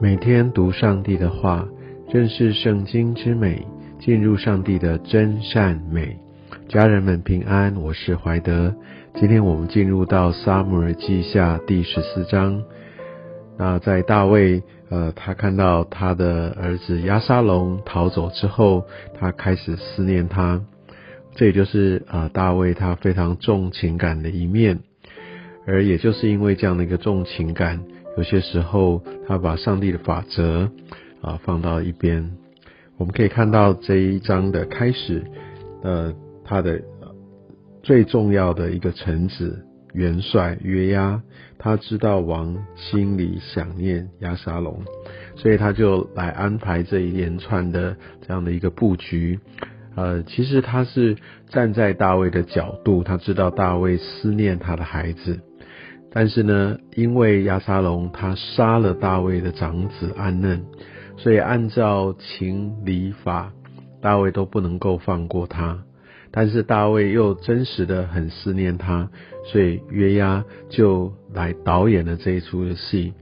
每天读上帝的话，认识圣经之美，进入上帝的真善美。家人们平安，我是怀德。今天我们进入到撒母耳记下第十四章。那在大卫，呃，他看到他的儿子亚沙龙逃走之后，他开始思念他。这也就是啊，大卫他非常重情感的一面。而也就是因为这样的一个重情感。有些时候，他把上帝的法则啊放到一边。我们可以看到这一章的开始，呃，他的最重要的一个臣子元帅约押，他知道王心里想念亚沙龙，所以他就来安排这一连串的这样的一个布局。呃，其实他是站在大卫的角度，他知道大卫思念他的孩子。但是呢，因为亚沙龙他杀了大卫的长子安嫩，所以按照情理法，大卫都不能够放过他。但是大卫又真实的很思念他，所以约押就来导演了这一出戏。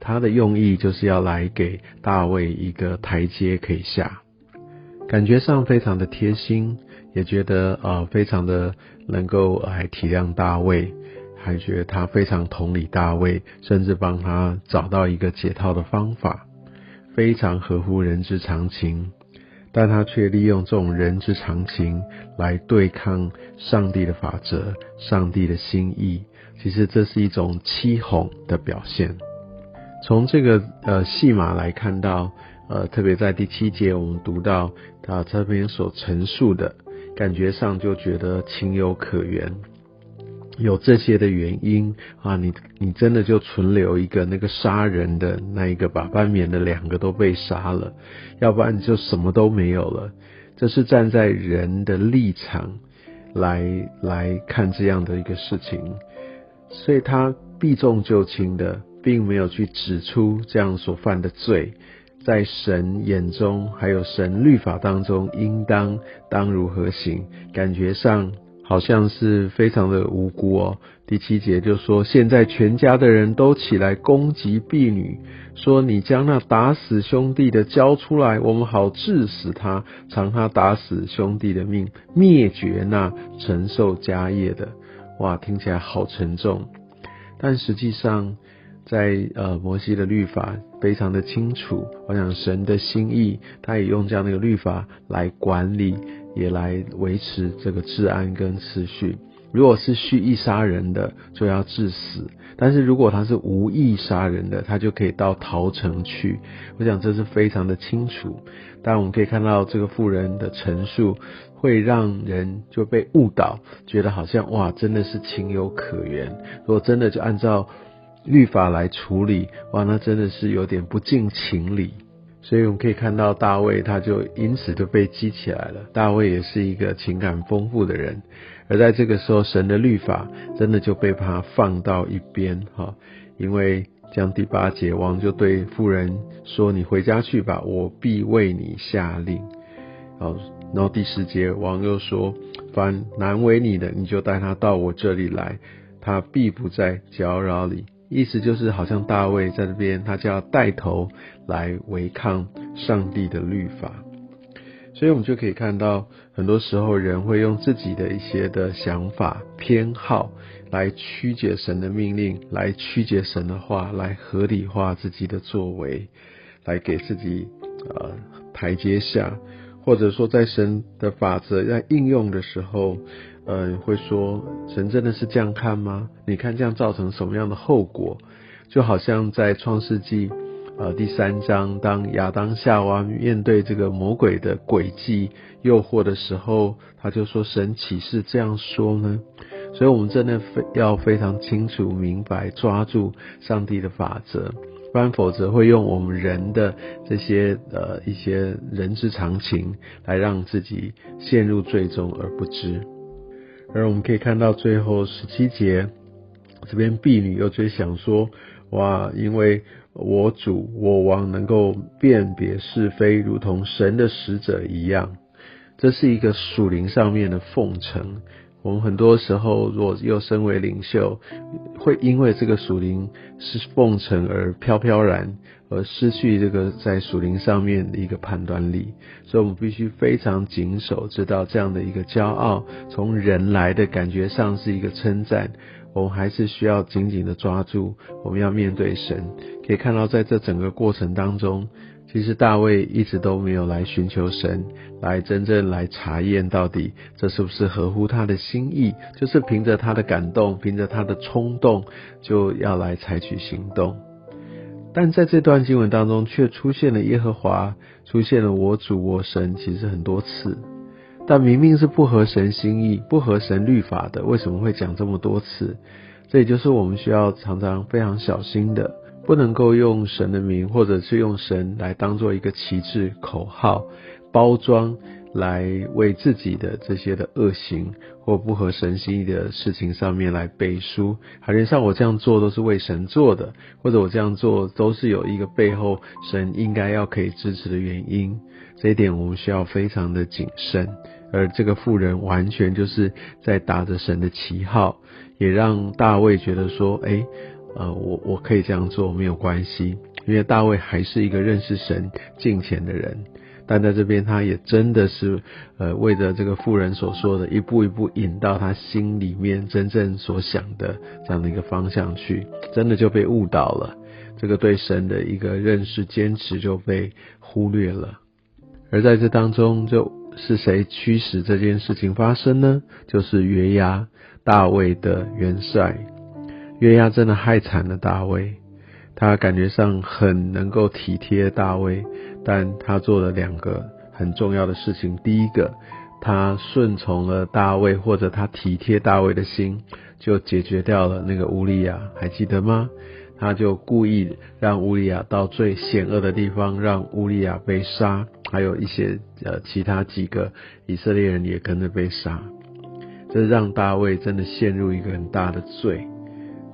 他的用意就是要来给大卫一个台阶可以下，感觉上非常的贴心，也觉得呃非常的能够来体谅大卫。还觉得他非常同理大卫，甚至帮他找到一个解套的方法，非常合乎人之常情。但他却利用这种人之常情来对抗上帝的法则、上帝的心意。其实这是一种欺哄的表现。从这个呃戏码来看到，呃，特别在第七节我们读到他这边所陈述的，感觉上就觉得情有可原。有这些的原因啊，你你真的就存留一个那个杀人的那一个把班免的两个都被杀了，要不然你就什么都没有了。这是站在人的立场来来看这样的一个事情，所以他避重就轻的，并没有去指出这样所犯的罪，在神眼中还有神律法当中应当当如何行，感觉上。好像是非常的无辜哦。第七节就说：现在全家的人都起来攻击婢女，说你将那打死兄弟的交出来，我们好治死他，偿他打死兄弟的命，灭绝那承受家业的。哇，听起来好沉重。但实际上，在呃摩西的律法非常的清楚，我想神的心意，他也用这样的一个律法来管理。也来维持这个治安跟秩序。如果是蓄意杀人的，就要致死；但是如果他是无意杀人的，他就可以到逃城去。我想这是非常的清楚。但我们可以看到这个富人的陈述，会让人就被误导，觉得好像哇，真的是情有可原。如果真的就按照律法来处理，哇，那真的是有点不近情理。所以我们可以看到大卫，他就因此就被激起来了。大卫也是一个情感丰富的人，而在这个时候，神的律法真的就被他放到一边哈。因为将第八节，王就对妇人说：“你回家去吧，我必为你下令。”好，然后第十节，王又说：“凡难为你的，你就带他到我这里来，他必不在搅扰里。”意思就是，好像大卫在这边，他就要带头来违抗上帝的律法。所以，我们就可以看到，很多时候人会用自己的一些的想法、偏好来曲解神的命令，来曲解神的话，来合理化自己的作为，来给自己呃台阶下，或者说在神的法则在应用的时候。呃，会说神真的是这样看吗？你看这样造成什么样的后果？就好像在创世纪呃第三章，当亚当夏娃面对这个魔鬼的诡计诱惑的时候，他就说神岂是这样说呢？所以，我们真的非要非常清楚明白，抓住上帝的法则，不然否则会用我们人的这些呃一些人之常情，来让自己陷入最终而不知。而我们可以看到最后十七节，这边婢女又追想说：哇，因为我主我王能够辨别是非，如同神的使者一样。这是一个属灵上面的奉承。我们很多时候若又身为领袖，会因为这个属灵是奉承而飘飘然，而失去这个在属灵上面的一个判断力。所以，我们必须非常谨守，知道这样的一个骄傲从人来的感觉上是一个称赞，我们还是需要紧紧的抓住。我们要面对神，可以看到在这整个过程当中。其实大卫一直都没有来寻求神，来真正来查验到底这是不是合乎他的心意，就是凭着他的感动，凭着他的冲动，就要来采取行动。但在这段经文当中，却出现了耶和华，出现了我主我神，其实很多次，但明明是不合神心意、不合神律法的，为什么会讲这么多次？这也就是我们需要常常非常小心的。不能够用神的名，或者是用神来当做一个旗帜、口号、包装，来为自己的这些的恶行或不合神心意的事情上面来背书。好像像我这样做都是为神做的，或者我这样做都是有一个背后神应该要可以支持的原因。这一点我们需要非常的谨慎。而这个妇人完全就是在打着神的旗号，也让大卫觉得说：哎。呃，我我可以这样做没有关系，因为大卫还是一个认识神、敬虔的人。但在这边，他也真的是呃，为着这个妇人所说的，一步一步引到他心里面真正所想的这样的一个方向去，真的就被误导了。这个对神的一个认识、坚持就被忽略了。而在这当中，就是谁驱使这件事情发生呢？就是约押，大卫的元帅。约押真的害惨了大卫，他感觉上很能够体贴大卫，但他做了两个很重要的事情。第一个，他顺从了大卫，或者他体贴大卫的心，就解决掉了那个乌利亚，还记得吗？他就故意让乌利亚到最险恶的地方，让乌利亚被杀，还有一些呃其他几个以色列人也跟着被杀，这让大卫真的陷入一个很大的罪。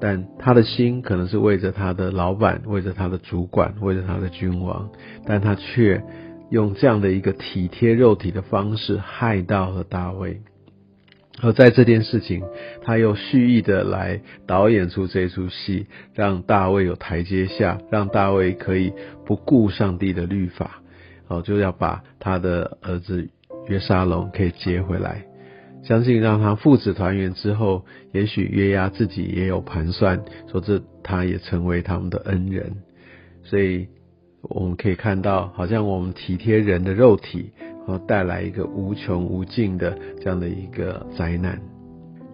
但他的心可能是为着他的老板，为着他的主管，为着他的君王，但他却用这样的一个体贴肉体的方式害到了大卫。而在这件事情，他又蓄意的来导演出这出戏，让大卫有台阶下，让大卫可以不顾上帝的律法，哦，就要把他的儿子约沙龙可以接回来。相信让他父子团圆之后，也许约押自己也有盘算，说这他也成为他们的恩人。所以我们可以看到，好像我们体贴人的肉体，然后带来一个无穷无尽的这样的一个灾难。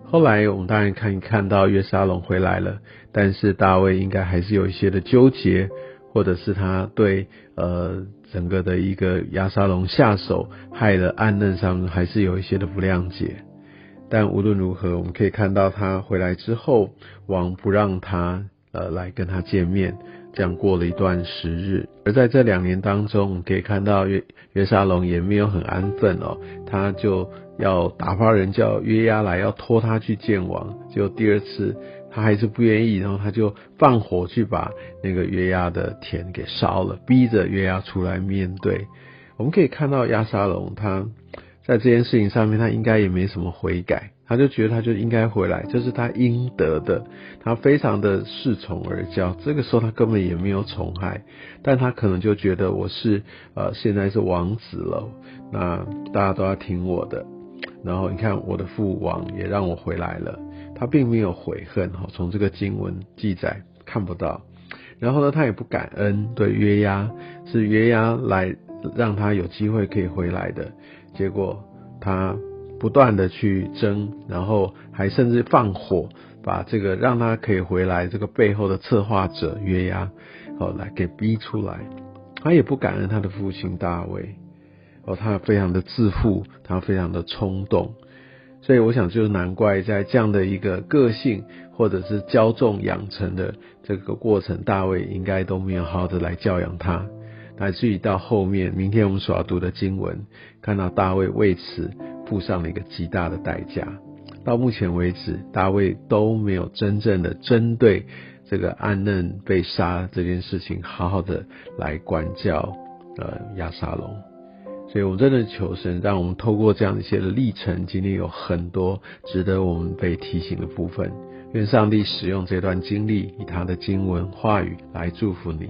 后来我们当然可以看到约沙龙回来了，但是大卫应该还是有一些的纠结，或者是他对呃。整个的一个亚沙龙下手害了暗嫩上还是有一些的不谅解，但无论如何，我们可以看到他回来之后，王不让他呃来跟他见面，这样过了一段时日。而在这两年当中，我们可以看到约约沙龙也没有很安分哦，他就要打发人叫约押来要拖他去见王，就第二次。他还是不愿意，然后他就放火去把那个约押的田给烧了，逼着约押出来面对。我们可以看到亚沙龙他在这件事情上面，他应该也没什么悔改，他就觉得他就应该回来，这是他应得的。他非常的恃宠而骄，这个时候他根本也没有宠爱，但他可能就觉得我是呃现在是王子了，那大家都要听我的。然后你看我的父王也让我回来了。他并没有悔恨哈，从这个经文记载看不到。然后呢，他也不感恩，对约押是约押来让他有机会可以回来的。结果他不断的去争，然后还甚至放火把这个让他可以回来这个背后的策划者约押哦来给逼出来。他也不感恩他的父亲大卫哦，他非常的自负，他非常的冲动。所以我想，就是难怪在这样的一个个性，或者是骄纵养成的这个过程，大卫应该都没有好好的来教养他，乃至于到后面，明天我们所要读的经文，看到大卫为此付上了一个极大的代价。到目前为止，大卫都没有真正的针对这个暗嫩被杀这件事情，好好的来管教呃亚沙龙。所以，我们真的求神，让我们透过这样一些的历程，今天有很多值得我们被提醒的部分。愿上帝使用这段经历，以他的经文话语来祝福你。